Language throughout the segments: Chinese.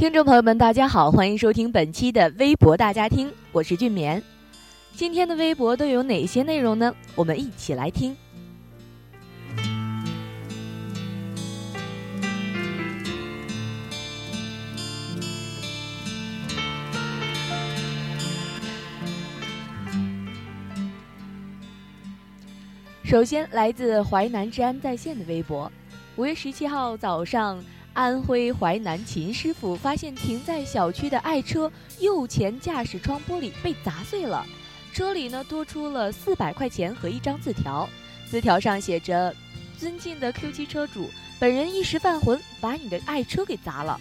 听众朋友们，大家好，欢迎收听本期的微博大家听，我是俊棉。今天的微博都有哪些内容呢？我们一起来听。首先，来自淮南治安在线的微博，五月十七号早上。安徽淮南秦师傅发现停在小区的爱车右前驾驶窗玻璃被砸碎了，车里呢多出了四百块钱和一张字条，字条上写着：“尊敬的 Q7 车主，本人一时犯浑，把你的爱车给砸了。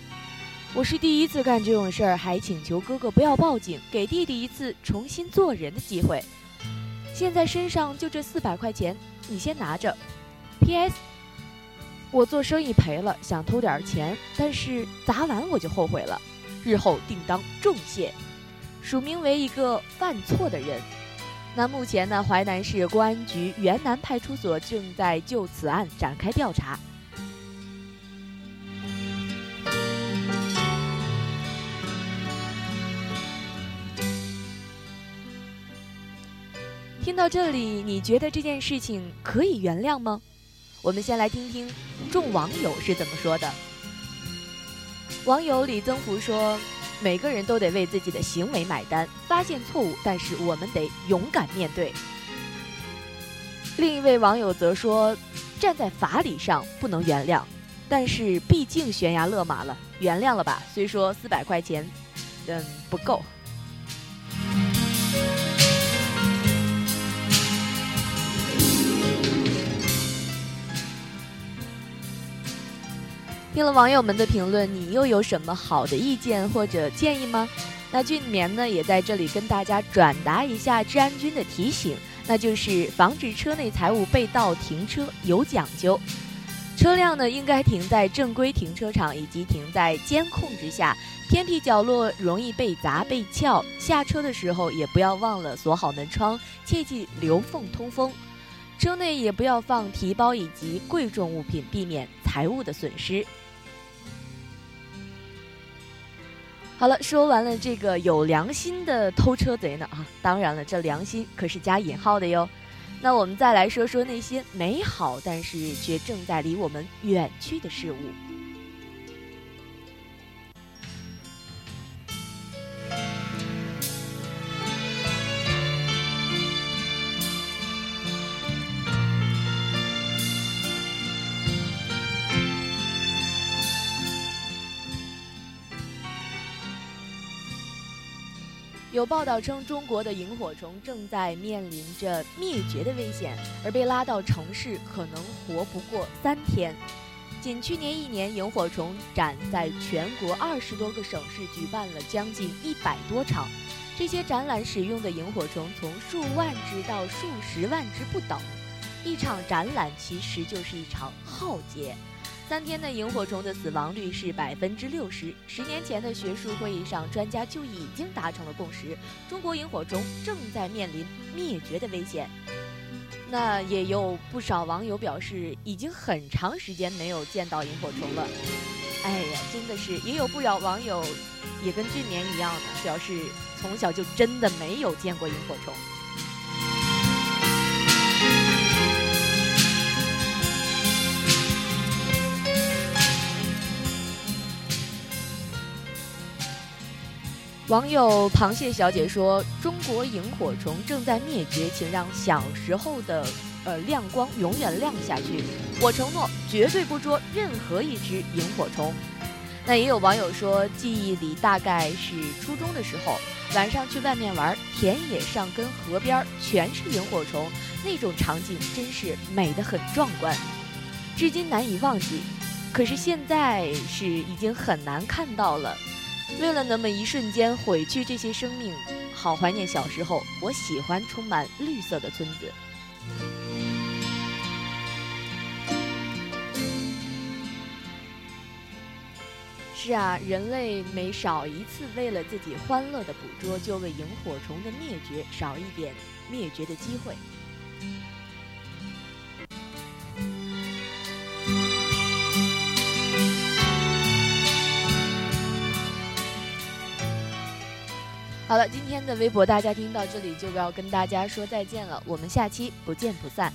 我是第一次干这种事儿，还请求哥哥不要报警，给弟弟一次重新做人的机会。现在身上就这四百块钱，你先拿着。P.S. 我做生意赔了，想偷点钱，但是砸完我就后悔了，日后定当重谢。署名为一个犯错的人。那目前呢，淮南市公安局原南派出所正在就此案展开调查。听到这里，你觉得这件事情可以原谅吗？我们先来听听众网友是怎么说的。网友李增福说：“每个人都得为自己的行为买单，发现错误，但是我们得勇敢面对。”另一位网友则说：“站在法理上不能原谅，但是毕竟悬崖勒马了，原谅了吧。虽说四百块钱，嗯，不够。”听了网友们的评论，你又有什么好的意见或者建议吗？那俊棉呢也在这里跟大家转达一下治安军的提醒，那就是防止车内财物被盗停车有讲究，车辆呢应该停在正规停车场以及停在监控之下，偏僻角落容易被砸被撬。下车的时候也不要忘了锁好门窗，切记留缝通风。车内也不要放提包以及贵重物品，避免财物的损失。好了，说完了这个有良心的偷车贼呢啊，当然了，这良心可是加引号的哟。那我们再来说说那些美好但是却正在离我们远去的事物。有报道称，中国的萤火虫正在面临着灭绝的危险，而被拉到城市可能活不过三天。仅去年一年，萤火虫展在全国二十多个省市举办了将近一百多场。这些展览使用的萤火虫从数万只到数十万只不等。一场展览其实就是一场浩劫。三天的萤火虫的死亡率是百分之六十。十年前的学术会议上，专家就已经达成了共识：中国萤火虫正在面临灭绝的危险。那也有不少网友表示，已经很长时间没有见到萤火虫了。哎呀，真的是，也有不少网友也跟俊棉一样的表示，从小就真的没有见过萤火虫。网友螃蟹小姐说：“中国萤火虫正在灭绝，请让小时候的呃亮光永远亮下去。我承诺绝对不捉任何一只萤火虫。”那也有网友说，记忆里大概是初中的时候，晚上去外面玩，田野上跟河边全是萤火虫，那种场景真是美得很壮观，至今难以忘记。可是现在是已经很难看到了。为了那么一瞬间毁去这些生命，好怀念小时候。我喜欢充满绿色的村子。是啊，人类每少一次为了自己欢乐的捕捉，就为萤火虫的灭绝少一点灭绝的机会。好了，今天的微博大家听到这里就要跟大家说再见了，我们下期不见不散。